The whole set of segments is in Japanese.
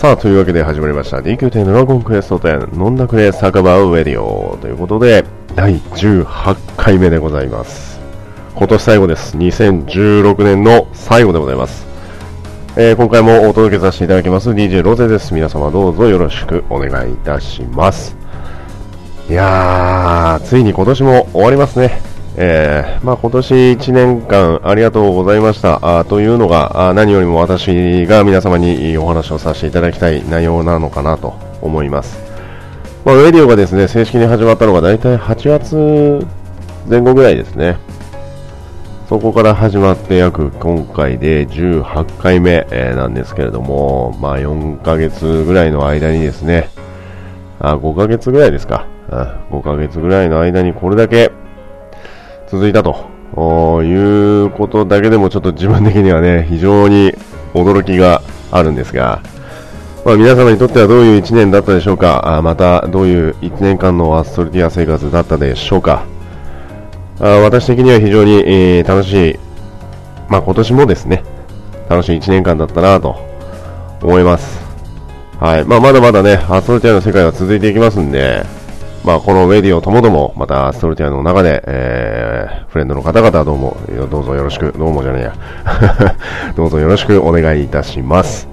さあ、というわけで始まりました DQ10 ドラゴンクエスト10飲んだくれ酒場ウェディオということで、第18回目でございます。今年最後です。2016年の最後でございます。えー、今回もお届けさせていただきます DJ ロゼです。皆様どうぞよろしくお願いいたします。いやー、ついに今年も終わりますね。えー、まあ、今年1年間ありがとうございましたあというのが何よりも私が皆様にお話をさせていただきたい内容なのかなと思います。まあ、ウェディオがですね正式に始まったのが大体8月前後ぐらいですね。そこから始まって約今回で18回目、え、なんですけれども、まあ4ヶ月ぐらいの間にですね、あ、5ヶ月ぐらいですか。5ヶ月ぐらいの間にこれだけ続いたと。いうことだけでもちょっと自分的にはね、非常に驚きがあるんですが、まあ、皆様にとってはどういう1年だったでしょうか、あまたどういう1年間のアストルティア生活だったでしょうか、あ私的には非常に、えー、楽しい、まあ、今年もですね、楽しい1年間だったなと思います。はい。まあ、まだまだね、アストルティアの世界は続いていきますんで、まあ、このウェディオともども、またストルティアの中で、えー、フレンドの方々どうも、どうぞよろしく、どうもじゃねえや。どうぞよろしくお願いいたします。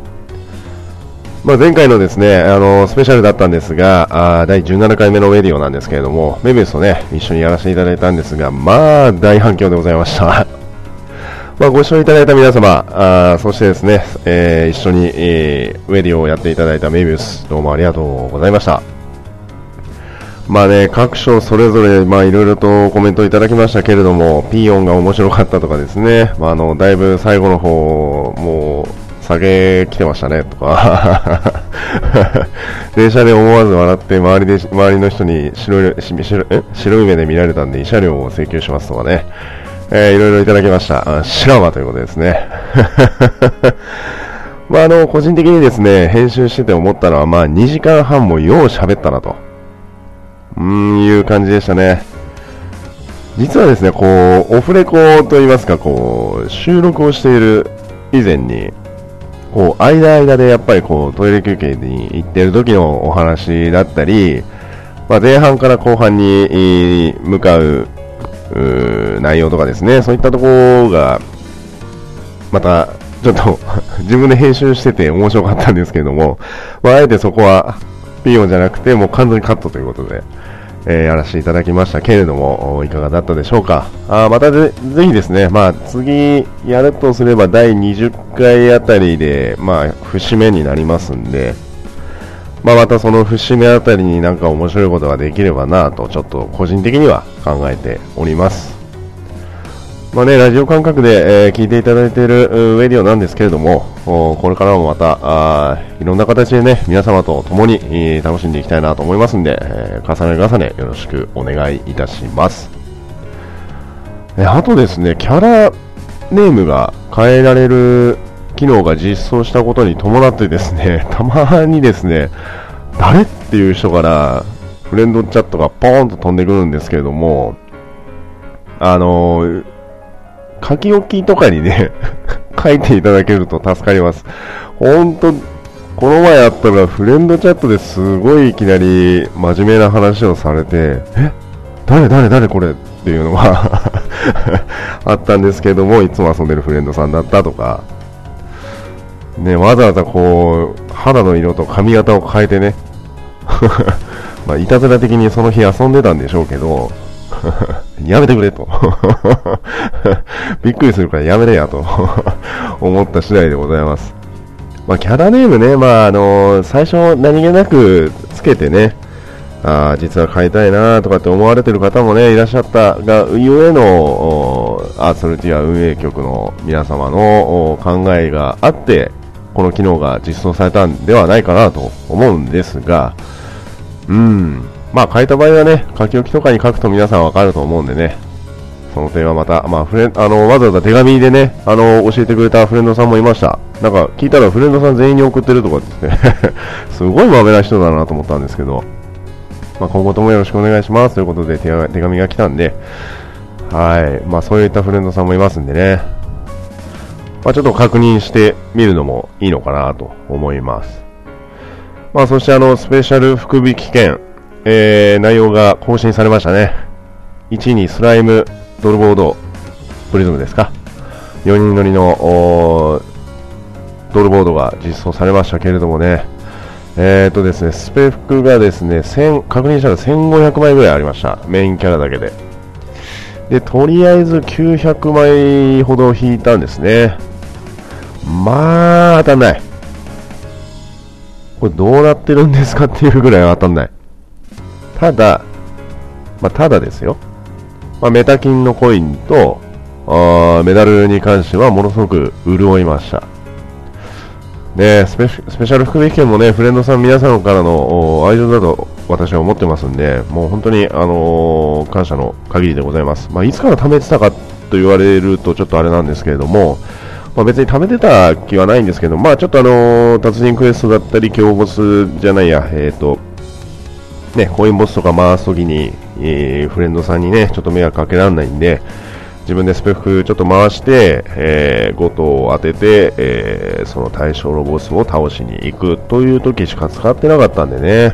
まあ、前回のですね、あの、スペシャルだったんですが、あ第17回目のウェディオなんですけれども、メビウスとね、一緒にやらせていただいたんですが、まあ、大反響でございました。まあ、ご視聴いただいた皆様、あそしてですね、えー、一緒に、えー、ウェディオをやっていただいたメビウス、どうもありがとうございました。まあね、各所それぞれ、まあいろいろとコメントいただきましたけれども、ピーヨンが面白かったとかですね、まああの、だいぶ最後の方、もう、下げ来てましたね、とか 電車で思わず笑って、周りで、周りの人に白い、白白い目で見られたんで、慰謝料を請求しますとかね、えー、いろいろいただきました。あ知らんわということですね。まああの、個人的にですね、編集してて思ったのは、まあ2時間半もよう喋ったなと。うん、いう感じでしたね。実はですね、こう、オフレコといいますか、こう、収録をしている以前に、こう、間間でやっぱりこう、トイレ休憩に行ってる時のお話だったり、まあ、前半から後半に向かう内容とかですね、そういったところが、また、ちょっと 自分で編集してて面白かったんですけれども、まあ、あえてそこは、ピヨンじゃなくて、もう完全にカットということで、えー、やらせていただきましたけれども、いかがだったでしょうか？あまたぜひですね、まあ、次やるとすれば第20回あたりで、まあ、節目になりますんで、まあ、またその節目あたりになんか面白いことができればなと、ちょっと個人的には考えております。まあね、ラジオ感覚で、えー、聞いていただいているウェディオなんですけれども、これからもまたあいろんな形でね、皆様と共に、えー、楽しんでいきたいなと思いますんで、えー、重ね重ねよろしくお願いいたします。えあとですね、キャラネームが変えられる機能が実装したことに伴ってですね、たまにですね、誰っていう人からフレンドチャットがポーンと飛んでくるんですけれども、あのー書き置きとかにね 書いていただけると助かります。ほんと、この前あったらフレンドチャットですごいいきなり真面目な話をされて、え？誰誰誰これ？っていうのが あったんですけども、いつも遊んでるフレンドさんだったとか、ね、わざわざこう、肌の色と髪型を変えてね、まあ、いたずら的にその日遊んでたんでしょうけど、やめてくれと。びっくりするからやめれやと。思った次第でございます。まあ、キャラネームね、まあ、あのー、最初何気なくつけてね、あ実は買いたいなとかって思われてる方もね、いらっしゃったが、ゆえの、アーソルティア運営局の皆様の考えがあって、この機能が実装されたんではないかなと思うんですが、うん、まあ、書いた場合はね、書き置きとかに書くと皆さんわかると思うんでね、その点はまた、まあ、フレあの、わざわざ手紙でね、あの、教えてくれたフレンドさんもいました。なんか、聞いたらフレンドさん全員に送ってるとかですね。すごいまめな人だなと思ったんですけど、まあ、今後ともよろしくお願いします。ということで手手紙が来たんで、はい、まあ、そういったフレンドさんもいますんでね、まあ、ちょっと確認してみるのもいいのかなと思います。まあ、そしてあの、スペシャル福引券、えー、内容が更新されましたね。1位にスライム、ドルボード、プリズムですか。4人乗りの、ドルボードが実装されましたけれどもね、えーとですね、スペックがですね、確認したら1500枚ぐらいありました。メインキャラだけで。で、とりあえず900枚ほど引いたんですね。まあ、当たんない。これどうなってるんですかっていうぐらい当たんない。ただ、まあ、ただですよ。まあ、メタ金のコインと、あメダルに関してはものすごく潤いました。ねスペ、スペシャル福引券もね、フレンドさん皆さんからの愛情だと私は思ってますんで、もう本当に、あのー、感謝の限りでございます。まあ、いつから貯めてたかと言われるとちょっとあれなんですけれども、まあ、別に貯めてた気はないんですけど、まあ、ちょっとあのー、達人クエストだったり、強ボスじゃないや、えっ、ー、と、ね、コインボスとか回すときに、えー、フレンドさんにね、ちょっと迷惑かけられないんで、自分でスペックちょっと回して、えー、5頭を当てて、えー、その対象のボスを倒しに行くという時しか使ってなかったんでね。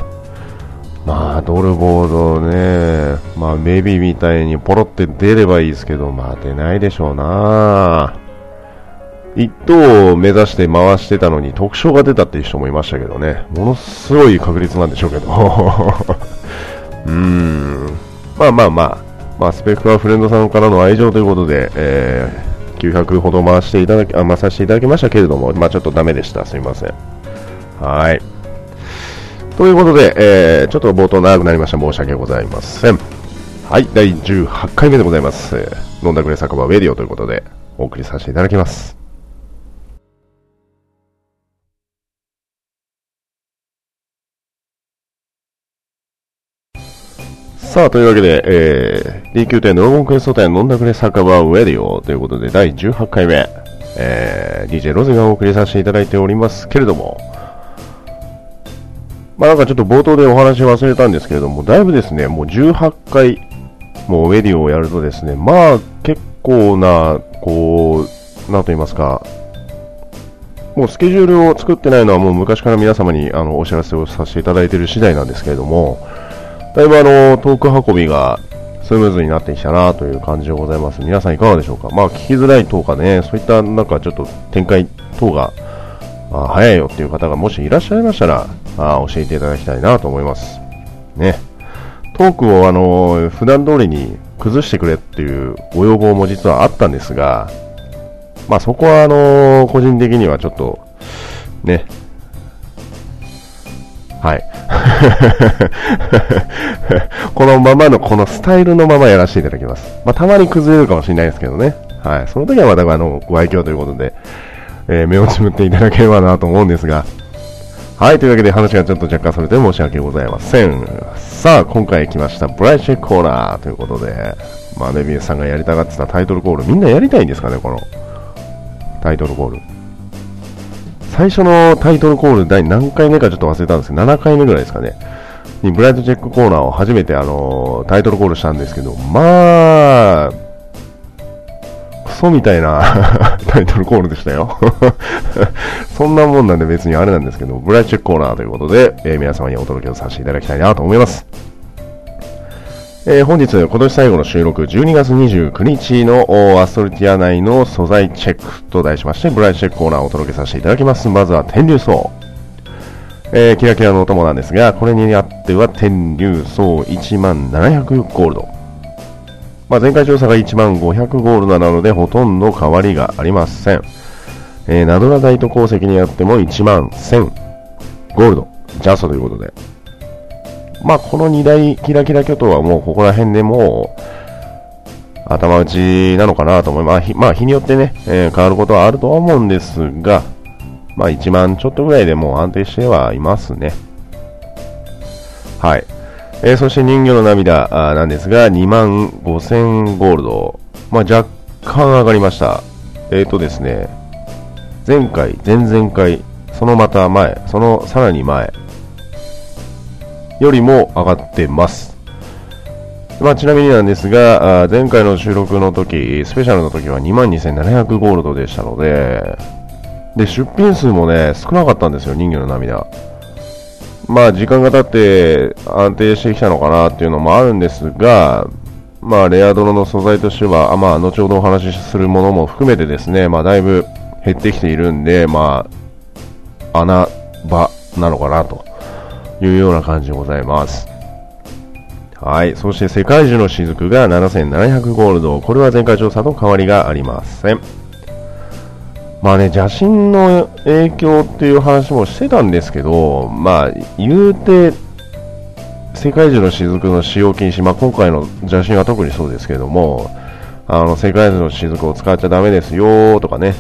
まあ、ドルボードね、まあ、メビみたいにポロって出ればいいですけど、まあ、出ないでしょうな。一等を目指して回してたのに特徴が出たっていう人もいましたけどね、ものすごい確率なんでしょうけど。うーん。まあまあまあ、まあ、スペックはフレンドさんからの愛情ということで、えー、900ほど回していただき、あ、ま、させていただきましたけれども、まあ、ちょっとダメでした。すみません。はい。ということで、えー、ちょっと冒頭長くなりました。申し訳ございません。はい、第18回目でございます。飲んだくれ酒場ウェディオということで、お送りさせていただきます。さあ、というわけで、えー、D9 店ドラゴンクエスト店飲んだくれ酒場ウェディオということで、第18回目、えー、DJ ロゼがお送りさせていただいておりますけれども、まあなんかちょっと冒頭でお話忘れたんですけれども、だいぶですね、もう18回、もうウェディオをやるとですね、まあ結構な、こう、なんと言いますか、もうスケジュールを作ってないのはもう昔から皆様にあのお知らせをさせていただいている次第なんですけれども、だいぶあの、トーク運びがスムーズになってきたなという感じでございます。皆さんいかがでしょうか？まあ、聞きづらい等かね、そういったなんかちょっと展開等が、あ早いよっていう方がもしいらっしゃいましたら、あ教えていただきたいなと思います。ね。トークをあの、普段通りに崩してくれっていうご要望も実はあったんですが、まあそこはあの、個人的にはちょっと、ね、はい。このままの、このスタイルのままやらせていただきます。まあ、たまに崩れるかもしれないですけどね。はい。その時はまた、あの、ご愛嬌ということで、えー、目をつむっていただければなと思うんですが。はい。というわけで話がちょっと若干それで申し訳ございません。さあ、今回来ました、ブライチェコーナーということで、まあ、ネビエさんがやりたがってたタイトルコール、みんなやりたいんですかね、この、タイトルコール。最初のタイトルコール第何回目かちょっと忘れたんですけど、7回目ぐらいですかね。にプライスチェックコーナーを初めてあのタイトルコールしたんですけど、まあ、クソみたいな タイトルコールでしたよ そんなもんなんで別にあれなんですけど、プライスチェックコーナーということで、えー、皆様にお届けをさせていただきたいなと思います。えー、本日、今年最後の収録、12月29日のアストルティア内の素材チェックと題しまして、プライスチェックコーナーをお届けさせていただきます。まずは天竜草。えー、キラキラのお供なんですが、これにあっては天竜層1万700ゴールド。まあ、前回調査が1万500ゴールドなので、ほとんど変わりがありません。えー、ナドラダイト鉱石にあっても1万1000ゴールド。ジャストということで。まあ、この2大キラキラ巨頭はもうここら辺でもう、頭打ちなのかなと思います。まあ、日によってね、えー、変わることはあるとは思うんですが、まあ、1万ちょっとぐらいでもう安定してはいますね。はい。えー、そして人魚の涙なんですが、2万5000ゴールド。まあ、若干上がりました。えっ、ー、とですね、前回、前々回、そのまた前、そのさらに前、よりも上がってます。まあ、ちなみになんですが、前回の収録の時、スペシャルの時は22,700ゴールドでしたので、で、出品数もね、少なかったんですよ、人魚の涙。まあ時間が経って安定してきたのかなっていうのもあるんですが、まあレア泥の素材としては、あまあ後ほどお話しするものも含めてですね、まあだいぶ減ってきているんで、まあ穴場なのかなというような感じでございます。はい。そして世界中の雫が7700ゴールド。これは前回調査と変わりがありません。まあね、邪神の影響っていう話もしてたんですけど、まあ、言うて、世界中の雫の使用禁止、まあ、今回の邪神は特にそうですけども、あの、世界中の雫を使っちゃダメですよとかね、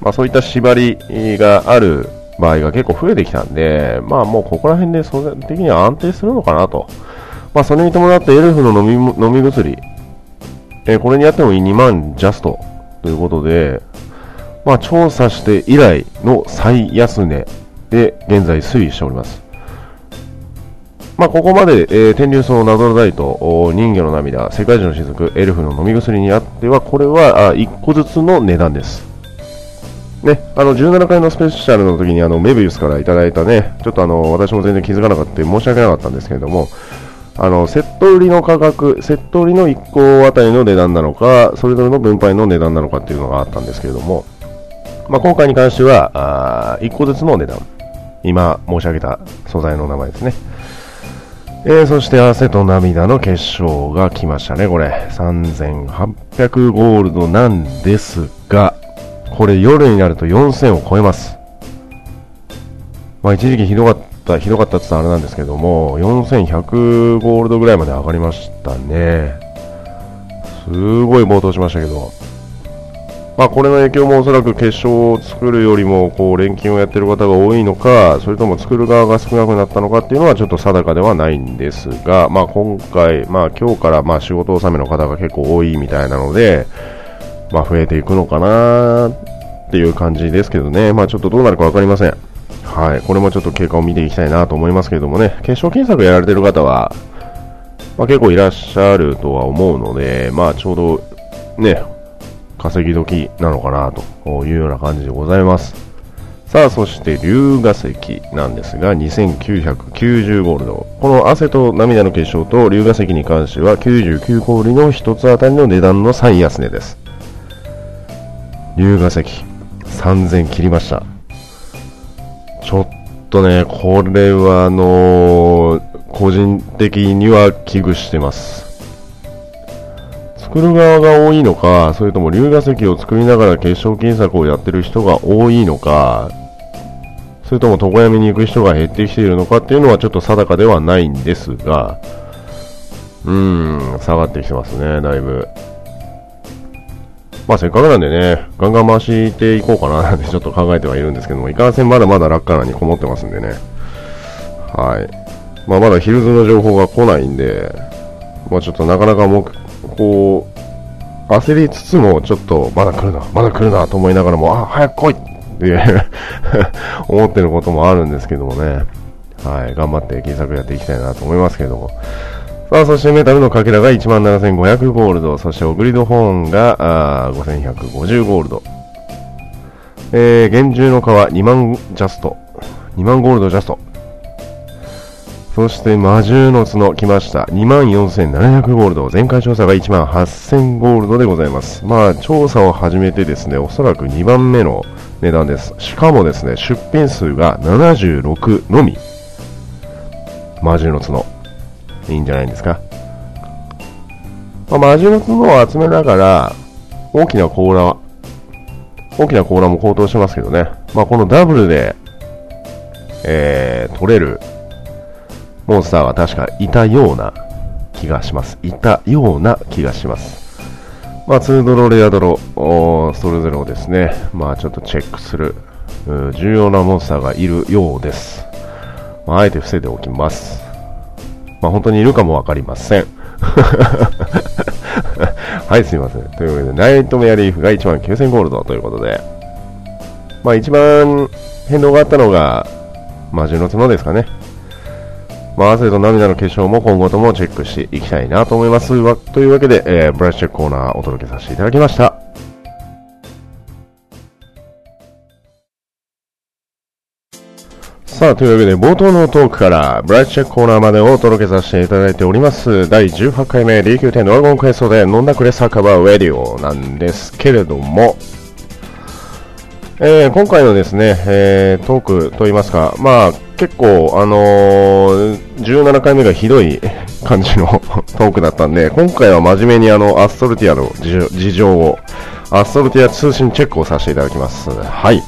まあ、そういった縛りがある場合が結構増えてきたんで、まあもうここら辺で相対的には安定するのかなと。まあそれに伴ってエルフの飲み飲み薬、えー、これにやっても2万ジャストということで、まあ調査して以来の最安値で現在推移しております。まあ、ここまで、えー、天竜層ナドラダイト、人魚の涙、世界中の雫、エルフの飲み薬にあっては、これはあ1個ずつの値段です。ね、あの17回のスペシャルの時にあのメビウスからいただいたね、ちょっとあの私も全然気づかなかった申し訳なかったんですけれども、あのセット売りの価格、セット売りの1個あたりの値段なのか、それぞれの分配の値段なのかっていうのがあったんですけれども、まあ、今回に関してはあ1個ずつの値段、今申し上げた素材の名前ですね。えー、そして汗と涙の結晶が来ましたね、これ。3800ゴールドなんですが、これ夜になると4000を超えます。まあ一時期ひどかった、ひどかったって言ったらあれなんですけども、4100ゴールドぐらいまで上がりましたね。すごい暴騰しましたけど。まあこれの影響もおそらく結晶を作るよりも、こう錬金をやってる方が多いのか、それとも作る側が少なくなったのかっていうのはちょっと定かではないんですが、まあ今回、まあ今日からまあ仕事納めの方が結構多いみたいなので、まあ、増えていくのかなっていう感じですけどね、まあ、ちょっとどうなるか分かりません。はい、これもちょっと経過を見ていきたいなと思いますけれどもね、決勝検索やられてる方は、まあ、結構いらっしゃるとは思うので、まあ、ちょうどね、稼ぎ時なのかなというような感じでございます。さあ、そして龍河石なんですが、2990ゴールド。この汗と涙の結晶と龍河石に関しては99氷の1つあたりの値段の最安値です。龍河石3000切りました。ちょっとねこれはあのー、個人的には危惧してます。作る側が多いのかそれとも龍河石を作りながら結晶金策をやってる人が多いのかそれとも床闇に行く人が減ってきているのかっていうのはちょっと定かではないんですがうん下がってきてますねだいぶ。まあせっかくなんでね、ガンガン回していこうかななんて ちょっと考えてはいるんですけども、いかんせんまだまだ楽観にこもってますんでね。はい。まあまだヒルズの情報が来ないんで、まあちょっとなかなかもう、こう、焦りつつも、ちょっと、まだ来るな、まだ来るなと思いながらも、あ、早く来いって 思ってることもあるんですけどもね。はい。頑張って検索やっていきたいなと思いますけども。さあ、そしてメタルのかけらが17,500ゴールド、そしてオグリドホーンが5,150ゴールド。えー、厳重の皮2万ジャスト。2万ゴールドジャスト。そして魔獣の角来ました。24,700ゴールド。前回調査が1万8000ゴールドでございます。まあ、調査を始めてですね、おそらく2番目の値段です。しかもですね、出品数が76のみ。魔獣の角。いいんじゃないですか。まあ、魔獣の角を集めながら、大きな甲羅、大きな甲羅も高騰しますけどね。まあ、このダブルで、えー、取れるモンスターは確かいたような気がします。いたような気がします。まあ、2ドロー、レアドロ、それぞれをですね、まあ、ちょっとチェックする、重要なモンスターがいるようです。まあ、あえて伏せておきます。まあ、本当にいるかもわかりません。はい、すいません。というわけで、ナイトメアリーフが1万9000ゴールドということで、まあ一番変動があったのが、魔獣の角ですかね。まあ、汗と涙の結晶も今後ともチェックしていきたいなと思います。というわけで、えー、ブラッシュチェックコーナーお届けさせていただきました。さあ、というわけで冒頭のトークからブライトチェックコーナーまでをお届けさせていただいております第18回目 D9 ドラゴンクエストで飲んだくれ酒場ウェディオなんですけれども、えー、今回のですね、えー、トークといいますか、まあ結構、あのー、17回目がひどい 感じの トークだったんで、今回は真面目にあのアストルティアの事情を、アストルティア通信チェックをさせていただきます。はい。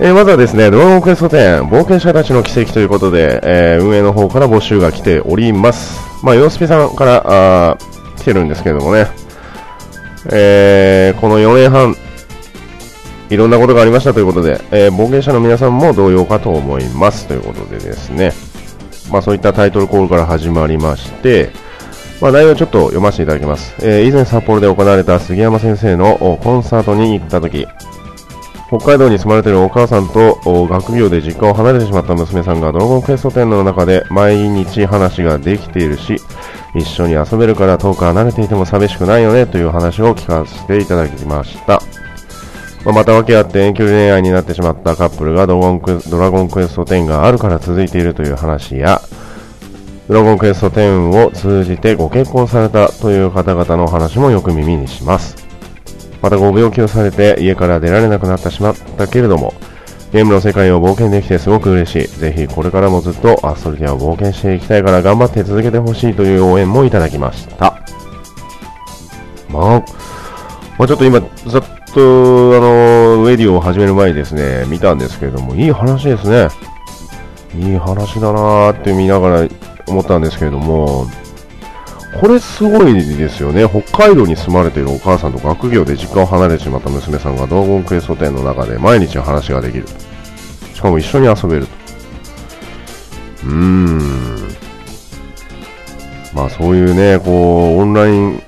えー、まずはですね、ドラゴンクエスト10、冒険者たちの奇跡ということで、えー、運営の方から募集が来ております。まあ、ヨースピさんからあ来てるんですけれどもね、えー、この4年半、いろんなことがありましたということで、え、冒険者の皆さんも同様かと思いますということでですね、まあ、そういったタイトルコールから始まりまして、まあ、内容をちょっと読ませていただきます。え、以前札幌で行われた杉山先生のコンサートに行った時、北海道に住まれているお母さんと学業で実家を離れてしまった娘さんがドラゴンクエスト店の中で毎日話ができているし一緒に遊べるから遠く離れていても寂しくないよねという話を聞かせていただきました、まあ、また訳あって遠距離恋愛になってしまったカップルがドラゴンクドラゴンクエスト10があるから続いているという話やドラゴンクエスト10を通じてご結婚されたという方々の話もよく耳にします。またご病気をされて家から出られなくなってしまったけれども、ゲームの世界を冒険できてすごく嬉しい。ぜひこれからもずっとアストルティアを冒険していきたいから頑張って続けてほしいという応援もいただきました。まあ、まあ、ちょっと今、ざっと、あの、ウェディオを始める前にですね、見たんですけれども、いい話ですね。いい話だなーって見ながら思ったんですけれども、これすごいですよね。北海道に住まれているお母さんと学業で実家を離れてしまった娘さんがドラゴンクエスト店の中で毎日話ができる。しかも一緒に遊べると。うーん。まあそういうね、こう、オンライン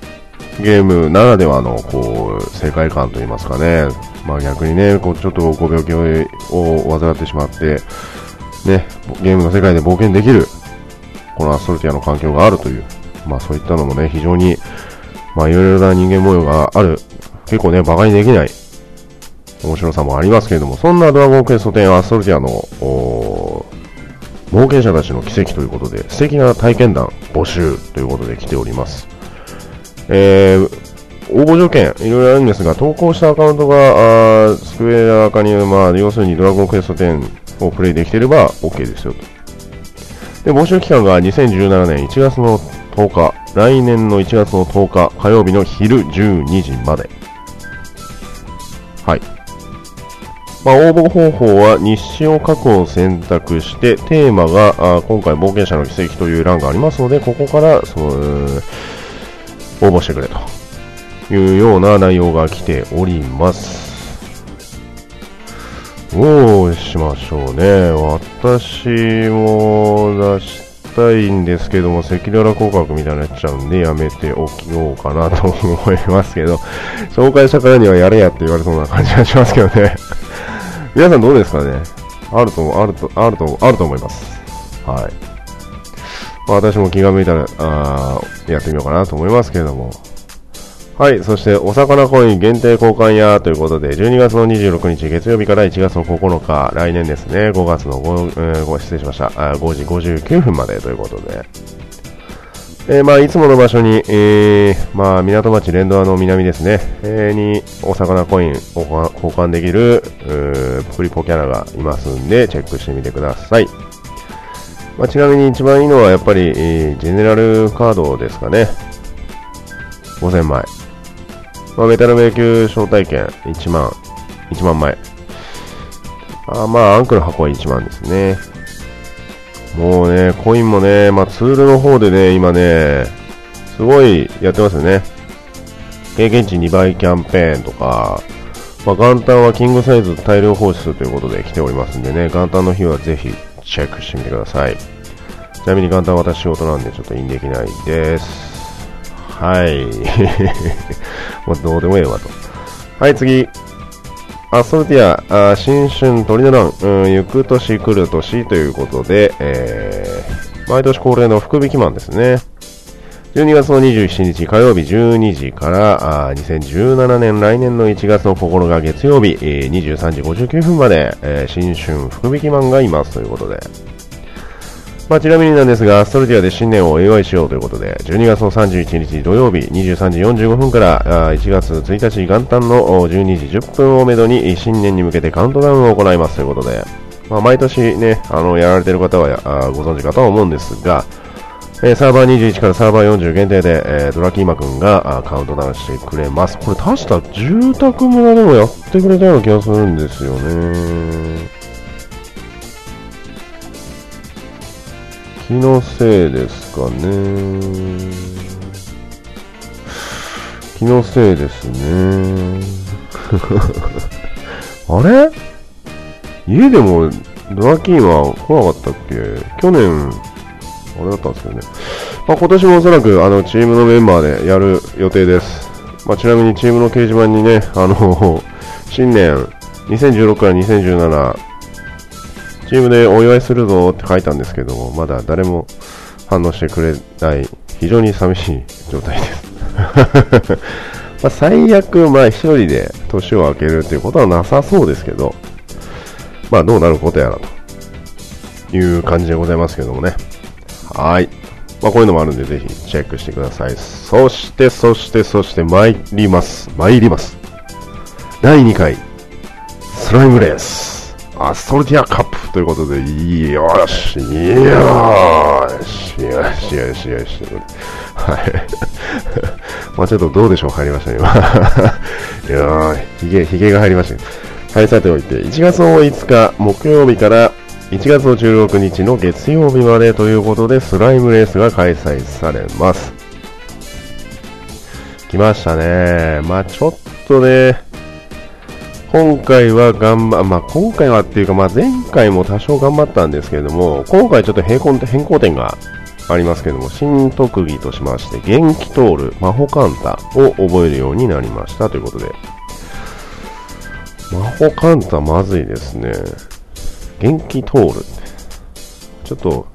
ゲームならではの、こう、世界観といいますかね。まあ逆にね、こう、ちょっとご病気を患ってしまって、ね、ゲームの世界で冒険できる、このアストルティアの環境があるというまあそういったのもね、非常に、まあいろいろな人間模様がある、結構ね、馬鹿にできない面白さもありますけれども、そんなドラゴンクエスト10アストルティアの、冒険者たちの奇跡ということで、素敵な体験談募集ということで来ております。えー、応募条件、いろいろあるんですが、投稿したアカウントが、あスクエア化に、まあ、要するにドラゴンクエスト10をプレイできてれば OK ですよと。で、募集期間が2017年1月の10日、来年の1月の10日火曜日の昼12時まで。はい。まあ、応募方法は日誌を書くを選択して、テーマがあ今回冒険者の奇跡という欄がありますので、ここからそう応募してくれというような内容が来ております。どうしましょうね。私も出したいんですけども、赤裸々広告みたいになっちゃうんで、やめておきようかなと思いますけど、紹介したからにはやれやって言われそうな感じがしますけどね。皆さんどうですかね？あると、あると、あると、あると思います。はい。まあ、私も気が向いたら、あやってみようかなと思いますけれども、はい。そして、お魚コイン限定交換屋ということで、12月の26日月曜日から1月の9日、来年ですね、5月の5、えー、失礼しました、あ5時59分までということで、えー、まあ、いつもの場所に、えー、まあ、港町連ドアの南ですね、えー、にお魚コインを交換できる、プリポキャラがいますんで、チェックしてみてください。まあ、ちなみに一番いいのはやっぱり、ジェネラルカードですかね。5000枚。まあ、メタル迷宮招待券1万、1万枚。あまあ、アンクの箱は1万ですね。もうね、コインもね、まあ、ツールの方でね、今ね、すごいやってますよね。経験値2倍キャンペーンとか、まあ、元旦はキングサイズ大量放出ということで来ておりますんでね、元旦の日はぜひチェックしてみてください。ちなみに元旦私仕事なんでちょっとインできないです。はい。もうどうでもええわと。はい、次。アストルティア、あ新春鳥の乱、うん、行く年来る年ということで、えー、毎年恒例の福引きマンですね。12月の27日火曜日12時からあ2017年来年の1月の9日月曜日、えー、23時59分まで、えー、新春福引きマンがいますということで、まあ、ちなみになんですが、アストルティアで新年をお祝いしようということで、12月の31日土曜日23時45分から1月1日元旦の12時10分をめどに新年に向けてカウントダウンを行いますということで、まあ、毎年ね、あの、やられてる方はご存知かとは思うんですが、え、サーバー21からサーバー40限定で、え、ドラキーマくんがカウントダウンしてくれます。これ確か住宅村でもやってくれたような気がするんですよね。気のせいですかね。気のせいですね。あれ？家でもドラキーマ来なかったっけ？去年、あれだったんですけどね。まあ、今年もおそらくあのチームのメンバーでやる予定です。まあ、ちなみにチームの掲示板にね、あの、新年2016から2017、チームでお祝いするぞって書いたんですけども、まだ誰も反応してくれない、非常に寂しい状態です。ま最悪、まあ一人で年を明けるっていうことはなさそうですけど、まあどうなることやらという感じでございますけどもね。はい。まあ、こういうのもあるんで、ぜひチェックしてください。そして、そして、そして、参ります。参ります。第2回、スライムレース、アストルティアカップということで、よし、よし、よし、よし、よし、はい。まあちょっとどうでしょう、入りましたね、今。よーい、ひげ、ひげが入りましたね。はい、さておいて、1月の5日木曜日から1月の16日の月曜日までということでスライムレースが開催されます。来ましたね。まあちょっとね、今回は頑張、まあ今回はっていうか、まあ前回も多少頑張ったんですけれども、今回ちょっと変更変更点がありますけども、新特技としまして、元気通る魔法カンタを覚えるようになりましたということで、魔法カンタまずいですね。元気通る。ちょっと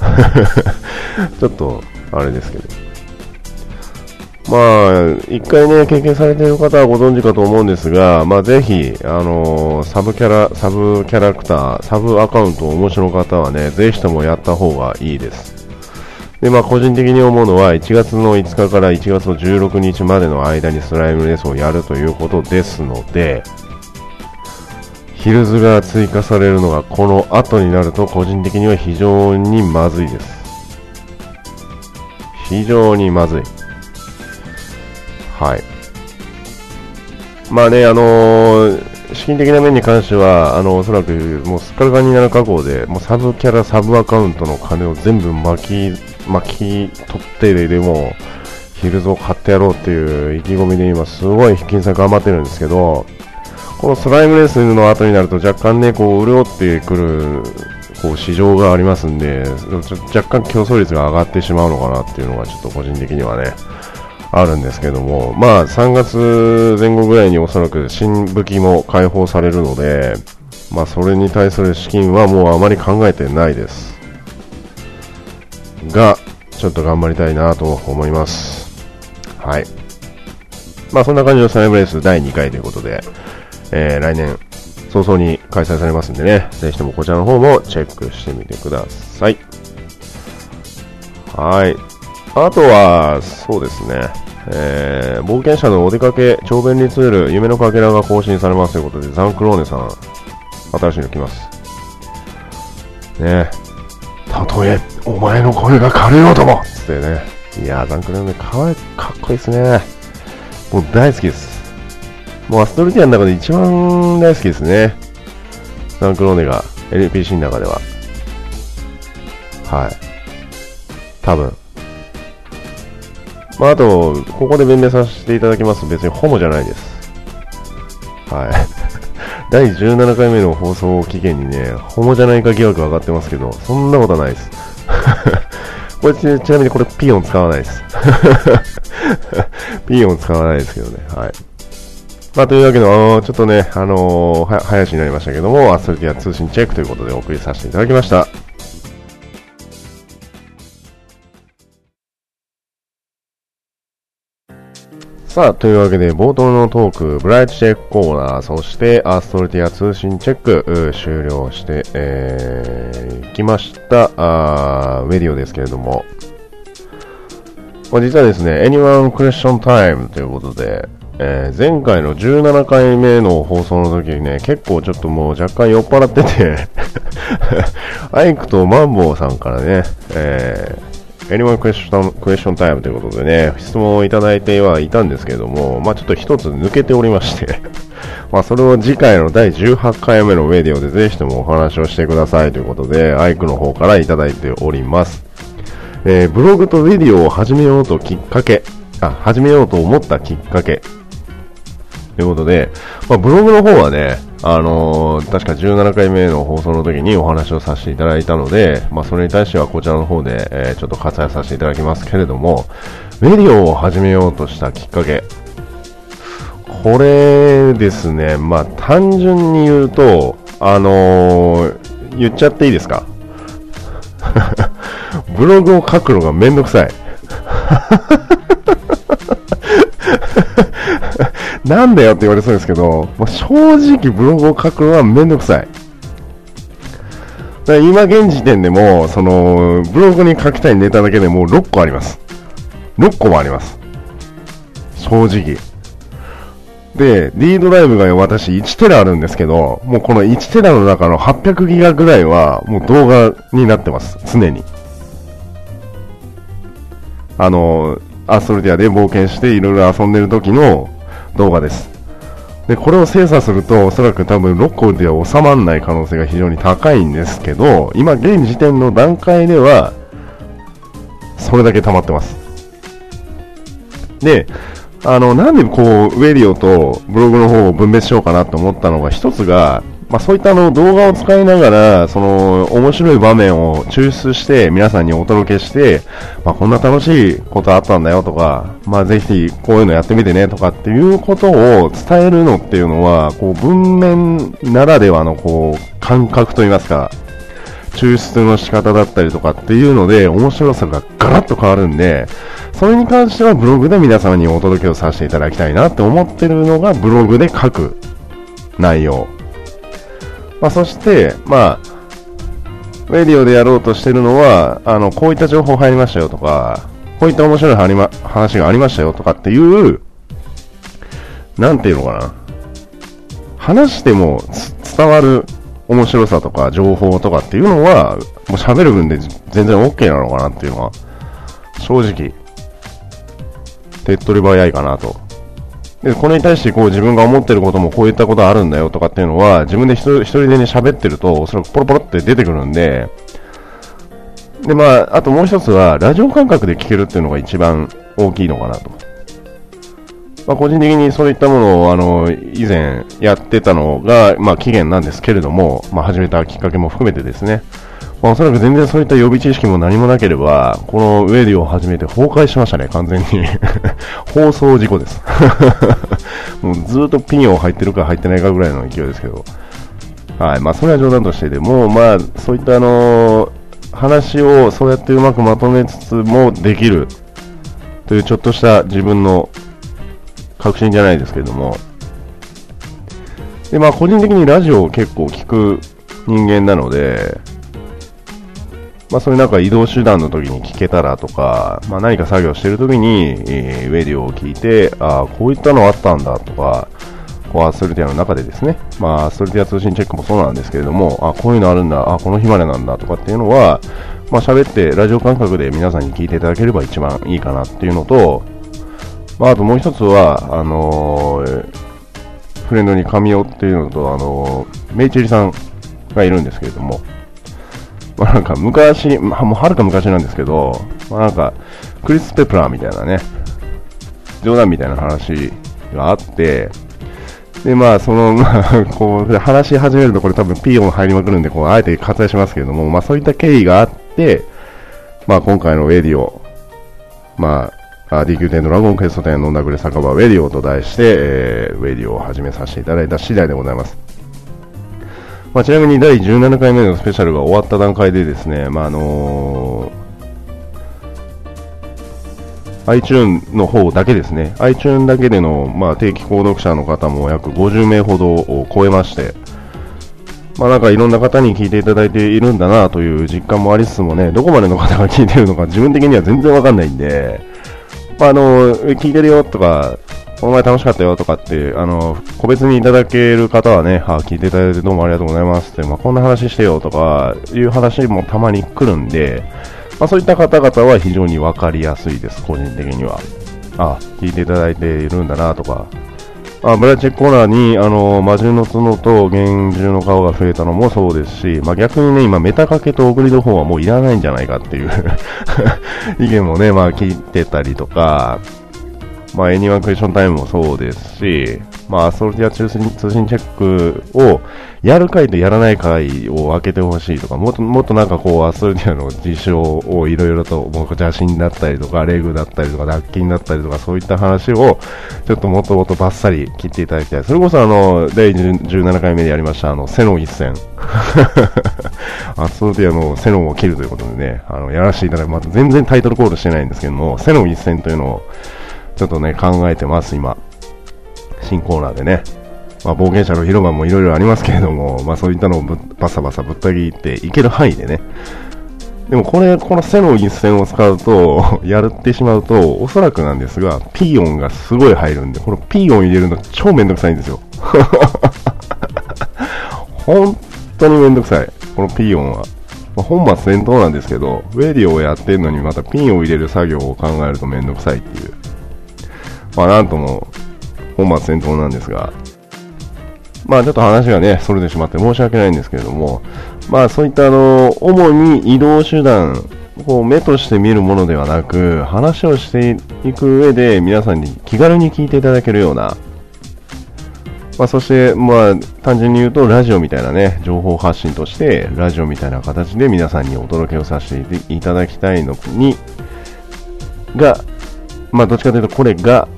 ちょっと、あれですけど。まあ、一回ね、経験されている方はご存知かと思うんですが、まあぜひ、あのー、サブキャラ、サブキャラクター、サブアカウントをお持ちの方はね、ぜひともやった方がいいです。で、まあ個人的に思うのは、1月の5日から1月の16日までの間にスライムレースをやるということですので、ヒルズが追加されるのがこの後になると個人的には非常にまずいです。非常にまずい。はい。まあね、あのー、資金的な面に関しては、あの、おそらく、もうすっからかんになる覚悟で、もうサブキャラ、サブアカウントの金を全部巻き、巻き取ってでも、ヒルズを買ってやろうっていう意気込みで今すごい金策頑張ってるんですけど、このスライムレースの後になると若干ね、こう、潤ってくる、こう、市場がありますんで、若干競争率が上がってしまうのかなっていうのがちょっと個人的にはね、あるんですけども、まあ、3月前後ぐらいにおそらく新武器も解放されるので、まあ、それに対する資金はもうあまり考えてないです。が、ちょっと頑張りたいなと思います。はい。まあ、そんな感じのスライムレース第2回ということで、えー、来年早々に開催されますんでね、ぜひともこちらの方もチェックしてみてください。はい。あとは、そうですね、えー、冒険者のお出かけ超便利ツール、夢のかけらが更新されますということで、ザンクローネさん、新しいの来ます。ねたとえ、お前の声が枯れようともつってね。いやー、ザンクローネかわいい、かっこいいですね。もう大好きです。もうアストルティアの中で一番大好きですね。サンクローネが NPC の中では。はい。多分。まあ、あと、ここで弁明させていただきます。別にホモじゃないです。はい。第17回目の放送期限にね、ホモじゃないか疑惑上がってますけど、そんなことはないです。これちなみにこれピーヨン使わないです。ピーヨン使わないですけどね。はい。まあ、というわけで、ちょっとね、あのー、早しになりましたけども、アストルティア通信チェックということでお送りさせていただきました。さあ、というわけで、冒頭のトーク、ブライトチェックコーナー、そして、アストルティア通信チェック、終了して、えー、きました、あウェディオですけれども、まあ、実はですね、Anyone Question Time ということで、えー、前回の17回目の放送の時にね、結構ちょっともう若干酔っ払ってて アイクとマンボウさんからね、えー、Anyone question, question Time ということでね、質問をいただいてはいたんですけども、まあちょっと一つ抜けておりまして まあそれを次回の第18回目のウェディオでぜひともお話をしてくださいということで、アイクの方からいただいております。えー、ブログとウェディオを始めようときっかけ、あ、始めようと思ったきっかけ、ということで、まあ、ブログの方はね、あのー、確か17回目の放送の時にお話をさせていただいたので、まあ、それに対してはこちらの方で、えー、ちょっと割愛させていただきますけれども、メディオを始めようとしたきっかけ。これですね、まあ、単純に言うと、あのー、言っちゃっていいですか？ブログを書くのがめんどくさい。なんだよって言われそうですけど、まあ、正直ブログを書くのはめんどくさい。今現時点でも、その、ブログに書きたいネタだけでもう6個あります。6個もあります。正直。で、D ドライブが私1テラあるんですけど、もうこの1テラの中の800ギガぐらいはもう動画になってます。常に。あの、アストルティアで冒険していろいろ遊んでる時の動画です。で、これを精査すると、おそらく多分6個では収まらない可能性が非常に高いんですけど、今現時点の段階では、それだけ溜まってます。で、あの、なんでこう、ウェリオとブログの方を分別しようかなと思ったのが、一つが、まあ、そういったあの動画を使いながら、その面白い場面を抽出して皆さんにお届けして、まあ、こんな楽しいことあったんだよとか、まあ、ぜひこういうのやってみてねとかっていうことを伝えるのっていうのは、こう文面ならではのこう感覚といいますか、抽出の仕方だったりとかっていうので、面白さがガラッと変わるんで、それに関してはブログで皆様にお届けをさせていただきたいなって思ってるのがブログで書く内容。まあ、そして、まあ、ウェディオでやろうとしてるのは、あの、こういった情報入りましたよとか、こういった面白い話がありましたよとかっていう、なんていうのかな。話しても伝わる面白さとか情報とかっていうのは、もう喋る分で全然 OK なのかなっていうのは、正直、手っ取り早いかなとで、これに対してこう自分が思ってることもこういったことあるんだよとかっていうのは、自分で一人でね喋ってると、おそらくポロポロって出てくるんで、で、まあ、あともう一つは、ラジオ感覚で聞けるっていうのが一番大きいのかなと。まあ、個人的にそういったものを、あの、以前やってたのが、まあ、期限なんですけれども、まあ、始めたきっかけも含めてですね、まあ、おそらく全然そういった予備知識も何もなければ、このウェディを始めて崩壊しましたね、完全に。放送事故です。もうずっとピンを入ってるか入ってないかぐらいの勢いですけど。はい。まあ、それは冗談としてでも、まあ、そういったあの、話をそうやってうまくまとめつつもできるというちょっとした自分の確信じゃないですけれども。で、まあ、個人的にラジオを結構聞く人間なので、まあ、そういうなんか移動手段の時に聞けたらとか、まあ、何か作業してる時に、えー、ウェディオを聞いて、ああ、こういったのあったんだとか、こうアストルティアの中でですね、まあ、アストルティア通信チェックもそうなんですけれども、あこういうのあるんだ、あこの日までなんだとかっていうのは、まあ、喋ってラジオ感覚で皆さんに聞いていただければ一番いいかなっていうのと、まあ、あともう一つは、あのー、フレンドに神尾っていうのと、あのー、メイチェリさんがいるんですけれども、まあ、なんか昔、まあ、もうはるか昔なんですけど、まあ、なんか、クリス・ペプラーみたいなね、冗談みたいな話があって、で、まあ、その、まあ、こう、話し始めるとこれ多分ピー音入りまくるんで、こう、あえて割愛しますけれども、まあ、そういった経緯があって、まあ、今回のウェディオ、まあ、DQ10 ドラゴンクエスト10飲んだくれ酒場ウェディオと題して、えー、ウェディオを始めさせていただいた次第でございます。まあ、ちなみに第17回目のスペシャルが終わった段階でですね、まああの iTune の方だけですね。iTunes だけでの、まあ、定期購読者の方も約50名ほどを超えまして、まあなんかいろんな方に聞いていただいているんだなという実感もありつつもね、どこまでの方が聞いてるのか自分的には全然わかんないんで、ああの、聞いてるよとか、この前楽しかったよとかって、あの、個別にいただける方はね、あ、聞いていただいてどうもありがとうございますって、まあこんな話してよとかいう話もたまに来るんで、まあそういった方々は非常にわかりやすいです、個人的には。あ、聞いていただいているんだなとか、あブラチェッチコーナーに、あの、魔獣の角と幻獣の顔が増えたのもそうですし、まあ、逆にね、今、メタかけと送りの方はもういらないんじゃないかっていう 意見もね、まあ、聞いてたりとか、まあ、エニワンクエッションタイムもそうですし、まあ、ソルティア通信通信チェックをやる回とやらない回を分けてほしいとか、もっともっとなんかこう、アストルティアの事象をいろいろと、もう邪神だったりとか、レグだったりとか、脱菌だったりとか、そういった話を、ちょっともっともっとバッサリ切っていただきたい。それこそあの、第17回目でやりました、あの、セノ一戦。アストルティアのセノンを切るということでね、あの、やらせていただく、また全然タイトルコールしてないんですけども、セノン一戦というのを、ちょっとね、考えてます、今。新コーナーでね。まあ、冒険者の広場もいろいろありますけれども、まあ、そういったのをバサバサぶった切っていける範囲でね。でもこれ、この背の一線を使うと、やってしまうと、おそらくなんですが、ピー音がすごい入るんで、このピー音入れるの超めんどくさいんですよ。本当にめんどくさい。このピー音は。まあ、本末転倒なんですけど、ウェディオをやってるのにまたピンを入れる作業を考えるとめんどくさいっていう。まあなんとも本末転倒なんですが、まあちょっと話がね、それてしまって申し訳ないんですけれども、まあそういったあの、主に移動手段、こう目として見るものではなく、話をしていく上で皆さんに気軽に聞いていただけるような、まあ、そして、まあ、単純に言うと、ラジオみたいなね、情報発信として、ラジオみたいな形で皆さんにお届けをさせていただきたいのに、が、まあ、どっちかというと、これが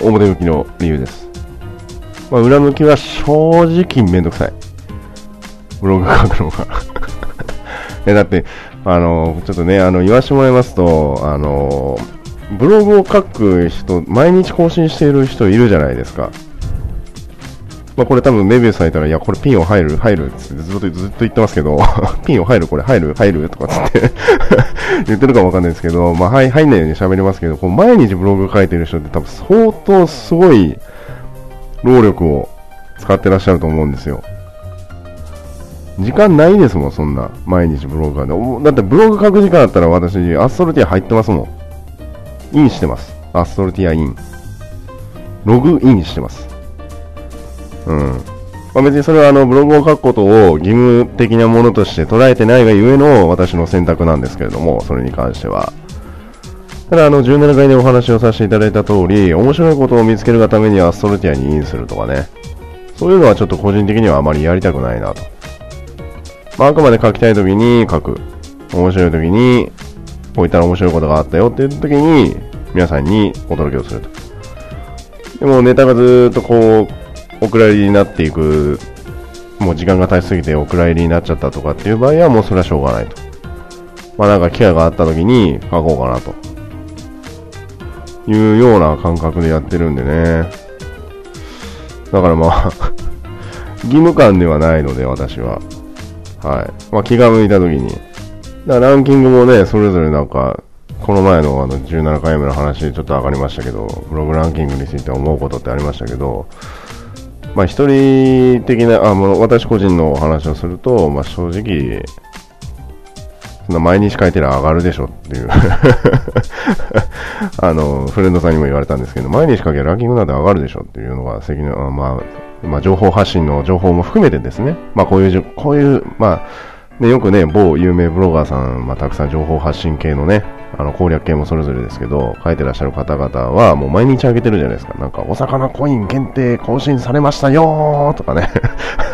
表向きの理由です。まあ、裏向きは正直めんどくさい。ブログ書くのがえ。だって、あの、ちょっとね、あの、言わしてもらいますと、あの、ブログを書く人、毎日更新している人いるじゃないですか。まあ、これ多分レビューされたら、いや、これピンを入る、入るってずっとずっと言ってますけど、ピンを入る、これ入る、入るとかって 言ってるかもわかんないですけど、まあ、はい、入んないように喋りますけど、こう毎日ブログ書いてる人って多分相当すごい労力を使ってらっしゃると思うんですよ。時間ないですもん、そんな。毎日ブログが。だってブログ書く時間あったら私、アストルティア入ってますもん。インしてます。アストルティアイン。ログインしてます。うん。まあ、別にそれはあのブログを書くことを義務的なものとして捉えてないがゆえの私の選択なんですけれども、それに関しては。ただ、あの、17回でお話をさせていただいた通り、面白いことを見つけるがためにはストルティアにインするとかね。そういうのはちょっと個人的にはあまりやりたくないなと。まあ、あくまで書きたい時に書く。面白い時に、こういった面白いことがあったよっていう時に、皆さんにお届けをすると。でもネタがずっとこう、お蔵入りになっていく、もう時間が経ちすぎてお蔵入りになっちゃったとかっていう場合はもうそれはしょうがないと。まあなんか機会があった時に書こうかなと。いうような感覚でやってるんでね。だからまあ 義務感ではないので私は。はい。まあ気が向いた時に。だからランキングもね、それぞれなんか、この前のあの17回目の話ちょっと上がりましたけど、ブログランキングについて思うことってありましたけど、まあ、一人的な、あ、もう私個人の話をすると、まあ、正直、そんな毎日書いてら上がるでしょっていう。あの、フレンドさんにも言われたんですけど、毎日書けランキングなんて上がるでしょっていうのが、責任、まあ、まあ、情報発信の情報も含めてですね、まあ、こういう、こういう、まあ、ね、よくね、某有名ブロガーさん、まあ、たくさん情報発信系のね、あの攻略系もそれぞれですけど、書いてらっしゃる方々はもう毎日あげてるじゃないですか。なんか、お魚コイン限定更新されましたよーとかね。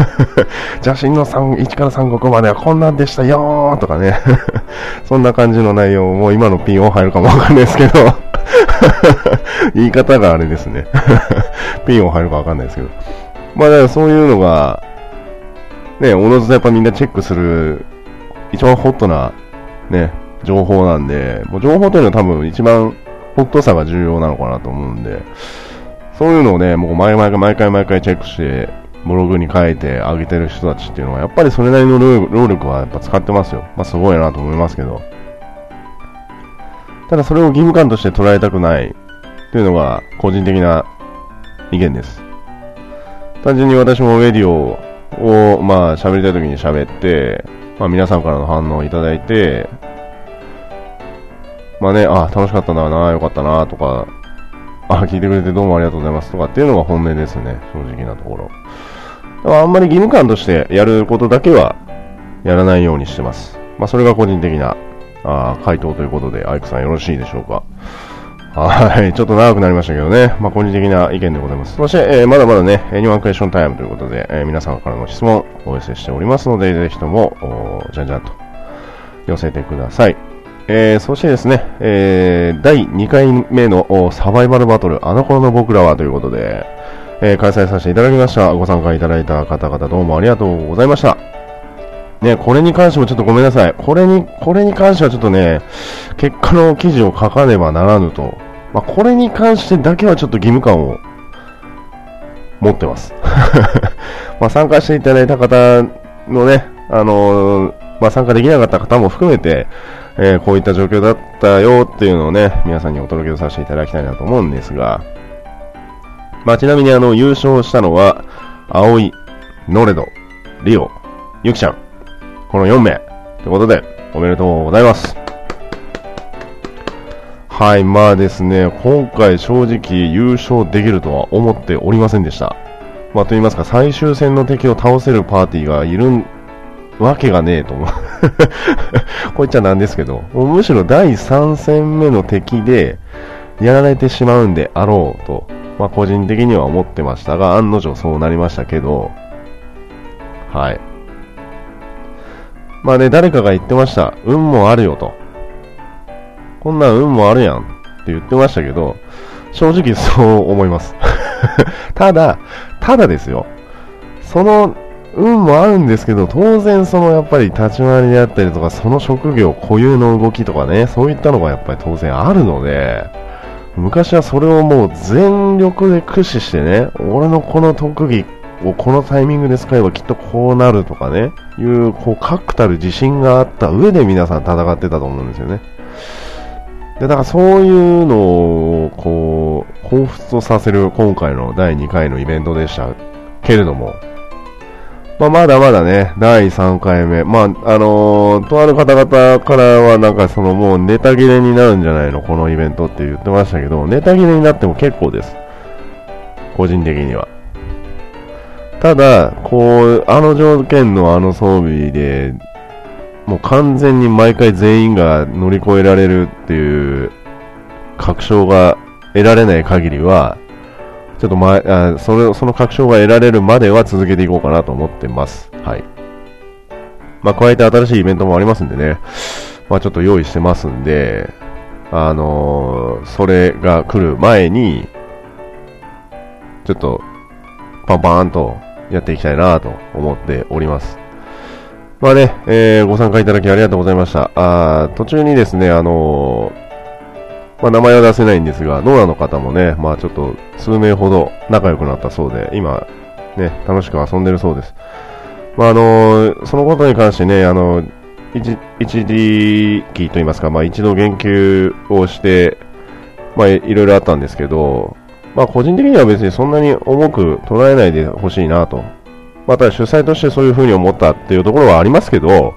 邪神の3 1から3国まではこんなんでしたよーとかね。そんな感じの内容も今のピンを入るかもわかんないですけど。言い方があれですね。ピンを入るかわかんないですけど。まあだからそういうのが、ね、おのずとやっぱみんなチェックする、一番ホットな、ね、情報なんで、もう情報というのは多分一番北斗さが重要なのかなと思うんで、そういうのをね、もう毎回毎回毎回チェックして、ブログに書いてあげてる人たちっていうのは、やっぱりそれなりの労力はやっぱ使ってますよ。まあすごいなと思いますけど。ただそれを義務感として捉えたくないというのが個人的な意見です。単純に私もメディオを、まあ喋りたい時に喋って、まあ皆さんからの反応をいただいて、まあね、あ、楽しかったんだな、よかったな、とか、あ、聞いてくれてどうもありがとうございますとかっていうのが本音ですね、正直なところ。だからあんまり義務感としてやることだけはやらないようにしてます。まあそれが個人的なあ回答ということで、アイクさんよろしいでしょうか。はい、ちょっと長くなりましたけどね、まあ個人的な意見でございます。そして、えー、まだまだね、エニワンクエスチョンタイムということで、えー、皆さんからの質問お寄せしておりますので、ぜひとも、じゃんじゃんと寄せてください。えー、そしてですね、えー、第2回目のサバイバルバトル、あの頃の僕らはということで、えー、開催させていただきました。ご参加いただいた方々どうもありがとうございました。ね、これに関してもちょっとごめんなさい。これに、これに関してはちょっとね、結果の記事を書かねばならぬと。まあ、これに関してだけはちょっと義務感を持ってます。ま、参加していただいた方のね、あのー、まあ、参加できなかった方も含めて、えー、こういった状況だったよっていうのをね、皆さんにお届けさせていただきたいなと思うんですが、まあ、ちなみにあの、優勝したのは、葵、ノレド、リオ、ゆきちゃん、この4名、ということで、おめでとうございます。はい、まあですね、今回正直優勝できるとは思っておりませんでした。まあと言いますか、最終戦の敵を倒せるパーティーがいるんわけがねえと思う こう言っちゃなんですけど、むしろ第3戦目の敵でやられてしまうんであろうと、まあ個人的には思ってましたが、案の定そうなりましたけど、はい。まあね、誰かが言ってました。運もあるよと。こんなん運もあるやんって言ってましたけど、正直そう思います。ただ、ただですよ。その運もあるんですけど、当然そのやっぱり立ち回りであったりとか、その職業固有の動きとかね、そういったのがやっぱり当然あるので、昔はそれをもう全力で駆使してね、俺のこの特技をこのタイミングで使えばきっとこうなるとかね、いう、こう、確たる自信があった上で皆さん戦ってたと思うんですよね。で、だからそういうのを、こう、彷彿とさせる今回の第2回のイベントでしたけれども、まあ、まだまだね、第3回目。まあ、あのー、とある方々からは、なんかそのもうネタ切れになるんじゃないの？このイベントって言ってましたけど、ネタ切れになっても結構です。個人的には。ただ、こう、あの条件のあの装備で、もう完全に毎回全員が乗り越えられるっていう確証が得られない限りは、ちょっと前、あそれ、その確証が得られるまでは続けていこうかなと思ってます。はい。まあ、加えて新しいイベントもありますんでね、まあ、ちょっと用意してますんで、あのー、それが来る前に、ちょっと、パンパーンとやっていきたいなと思っております。まあね、えー、ご参加いただきありがとうございました。あ途中にですね、あのーまあ、名前は出せないんですが、ノアの方もね、まあ、ちょっと数名ほど仲良くなったそうで、今、ね、楽しく遊んでるそうです。まあ、あのー、そのことに関してね、あのー、一一時期といいますか、まあ、一度言及をして、まあ、いろいろあったんですけど、まあ、個人的には別にそんなに重く捉えないでほしいなと。また主催としてそういうふうに思ったっていうところはありますけど、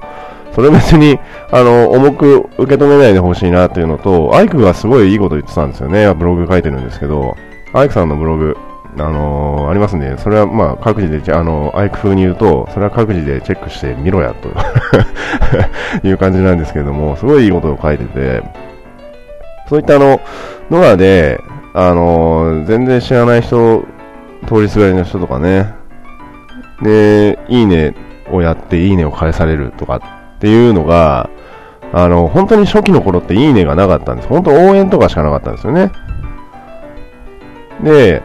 それ別に、あの、重く受け止めないでほしいなっていうのと、アイクがすごいいいこと言ってたんですよね。ブログ書いてるんですけど、アイクさんのブログ、あのー、ありますんで、それはまあ各自で、あの、アイク風に言うと、それは各自でチェックしてみろや、と。いう感じなんですけども、すごいいいことを書いてて、そういったあの、ノアで、あのー、全然知らない人、通りすがりの人とかね、で、いいねをやっていいねを返されるとかっていうのが、あの、本当に初期の頃っていいねがなかったんです。本当応援とかしかなかったんですよね。で、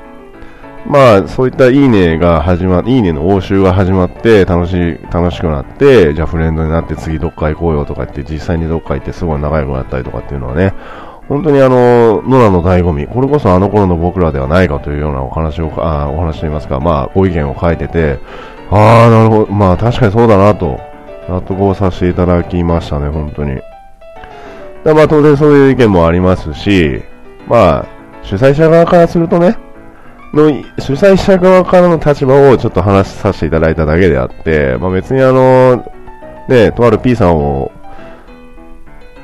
まあ、そういったいいねが始まいいねの応酬が始まって、楽しい、楽しくなって、じゃあフレンドになって次どっか行こうよとか言って、実際にどっか行ってすごい仲良くなったりとかっていうのはね、本当にあの、野良の醍醐味、これこそあの頃の僕らではないかというようなお話を、あお話といいますか、まあ、ご意見を書いてて、ああ、なるほど、まあ確かにそうだなと、納得をさせていただきましたね、本当に。でまあ当然そういう意見もありますし、まあ、主催者側からするとね、の主催者側からの立場をちょっと話させていただいただけであって、まあ、別にあの、ね、とある P さんを、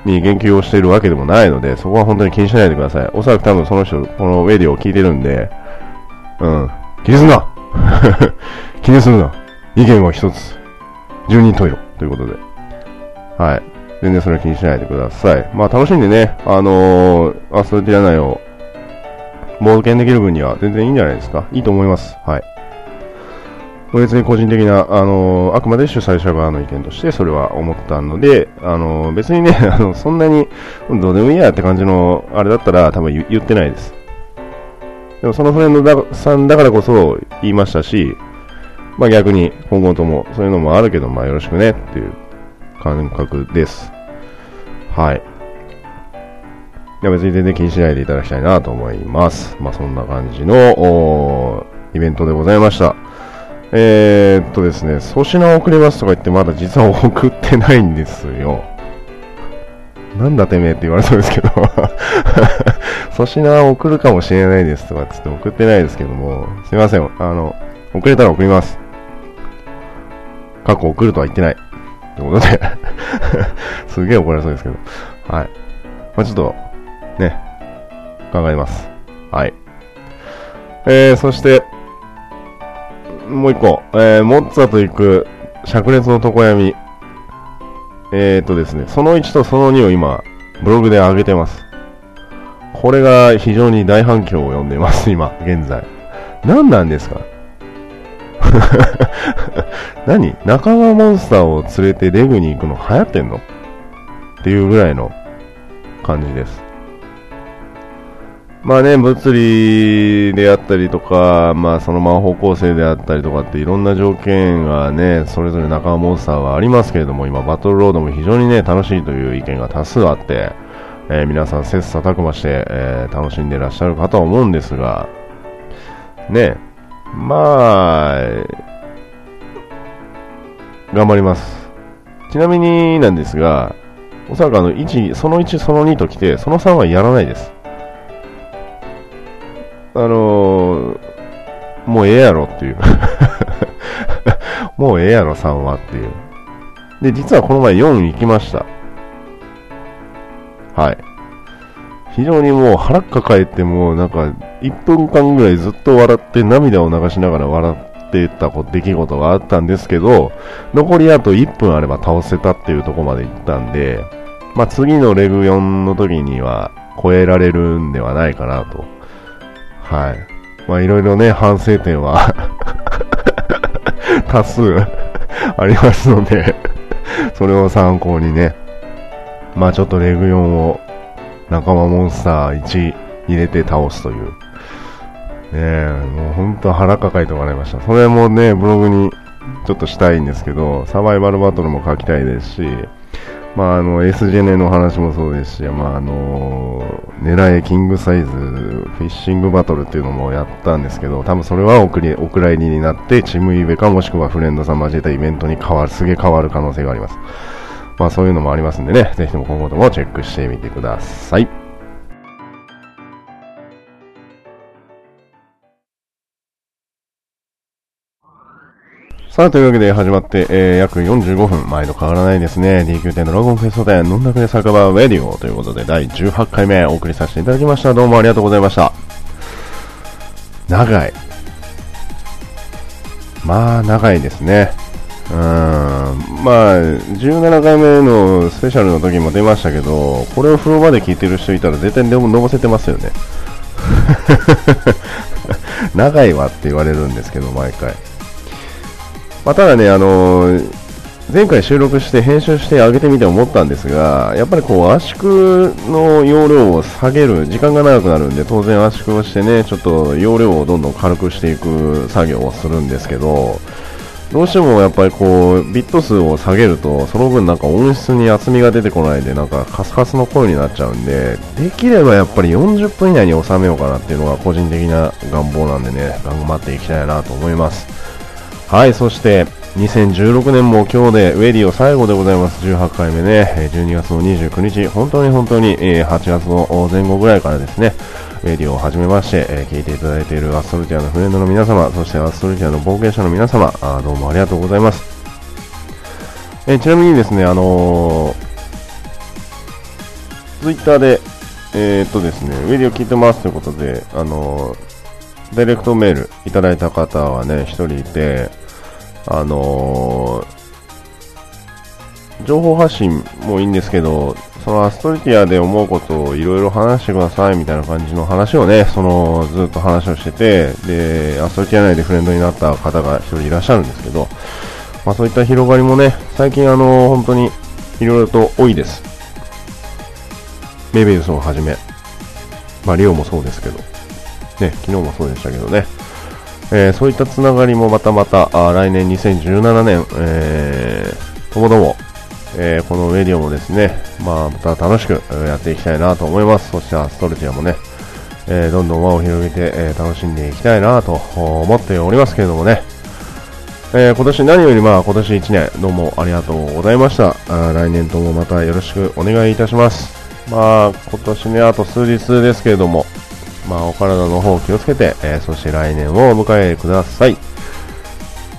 に言及をしているわけでもないので、そこは本当に気にしないでください。おそらく多分その人、このウェディを聞いてるんで、うん、気にすんな 気にするな意見は一つ。十人十色ということで。はい。全然それ気にしないでください。まあ楽しんでね、あのー、アストルティア内を冒険できる分には全然いいんじゃないですか。いいと思います。はい。別に個人的な、あのー、あくまで主催者側の意見としてそれは思ったので、あのー、別にね、あの、そんなにどうでもいいやって感じのあれだったら多分言ってないです。でもそのフレンドさんだからこそ言いましたし、まあ逆に今後ともそういうのもあるけど、まあよろしくねっていう感覚です。はい。いや別に全然気にしないでいただきたいなと思います。まあそんな感じのイベントでございました。えー、っとですね、粗品を送りますとか言ってまだ実は送ってないんですよ。なんだてめえって言われそうですけど 粗品は送るかもしれないですとかつって送ってないですけども、すいません。あの、送れたら送ります。過去を送るとは言ってない。ってことで すげえ怒られそうですけど。はい。まあ、ちょっと、ね、考えます。はい。えー、そして、もう一個、えー、モッツァと行く、灼熱の床闇。えーとですね、その1とその2を今、ブログで上げてます。これが非常に大反響を呼んでいます、今、現在。何なんですか 何？仲間モンスターを連れてレグに行くの流行ってんの？っていうぐらいの感じです。まあね、物理であったりとか、まあその魔法構成であったりとかっていろんな条件がね、それぞれ仲間モンスターはありますけれども、今バトルロードも非常にね、楽しいという意見が多数あって、えー、皆さん切磋琢磨して、えー、楽しんでいらっしゃるかとは思うんですが、ね、まあ、頑張ります。ちなみになんですが、おそらくあの1、その1、その2と来て、その3はやらないです。あのー、もうええやろっていう。もうええやろ3はっていう。で、実はこの前4行きました。はい。非常にもう腹抱えてもうなんか1分間ぐらいずっと笑って涙を流しながら笑ってた出来事があったんですけど、残りあと1分あれば倒せたっていうところまで行ったんで、まあ次のレグ4の時には超えられるんではないかなと。はい。まあいろいろね、反省点は 多数 ありますのでそれを参考にね、まあちょっとレグ4を仲間モンスター1入れて倒すという。ねえ、もう本当腹抱えてもらいました。それもね、ブログにちょっとしたいんですけど、サバイバルバトルも書きたいですし、まあ、あの、S ジェネの話もそうですし、まあ、あの、狙えキングサイズフィッシングバトルっていうのもやったんですけど、多分それはおくりお蔵入りになって、チームイベかもしくはフレンドさん交えたイベントに変わる、すげえ変わる可能性があります。まあそういうのもありますんでね、ぜひとも今後ともチェックしてみてください。さあ、というわけで始まって、えー、約45分、前と変わらないですね。DQ10 ドラゴンフェスト店、飲んだくで酒場ウェディオということで、第18回目お送りさせていただきました。どうもありがとうございました。長い。まあ、長いですね。まあ、17回目のスペシャルの時も出ましたけど、これを風呂場で聞いてる人いたら絶対でも飲ませてますよね。長いわって言われるんですけど、毎回。まあ、ただね、あのー、前回収録して編集して上げてみて思ったんですが、やっぱりこう圧縮の容量を下げる、時間が長くなるんで、当然圧縮をしてね、ちょっと容量をどんどん軽くしていく作業をするんですけど、どうしてもやっぱりこう、ビット数を下げると、その分なんか音質に厚みが出てこないで、なんかカスカスの声になっちゃうんで、できればやっぱり40分以内に収めようかなっていうのが個人的な願望なんでね、頑張っていきたいなと思います。はい、そして、2016年も今日でウェディオ最後でございます。18回目ね、12月の29日、本当に本当に8月の前後ぐらいからですね、レディオをはじめまして、え、聞いていただいているアストルティアのフレンドの皆様、そしてアストルティアの冒険者の皆様、あどうもありがとうございます。え、ちなみにですね、あのー、ツイッターで、えー、っとですね、ウェディオ聞いてますということで、あのー、ダイレクトメールいただいた方はね、一人いて、あのー、情報発信もいいんですけど、そのアストリティアで思うことをいろいろ話してくださいみたいな感じの話をね、そのずっと話をしてて、で、アストリティア内でフレンドになった方が一人いらっしゃるんですけど、まあそういった広がりもね、最近あの、本当にいろいろと多いです。メイベルスをはじめ、まあリオもそうですけど、ね、昨日もそうでしたけどね、えー、そういったつながりもまたまた、あ来年2017年、えー、ともども、えー、このメディオもですね、まあ、また楽しくやっていきたいなと思います。そしてアストルティアもね、え、どんどん輪を広げて、え、楽しんでいきたいなと思っておりますけれどもね、え、今年何よりまあ今年1年どうもありがとうございました。あ来年ともまたよろしくお願いいたします。まあ今年ね、あと数日ですけれども、まあお体の方気をつけて、えー、そして来年をお迎えください。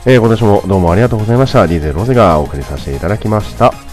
えー、今年もどうもありがとうございました。DJ ロゼがお送りさせていただきました。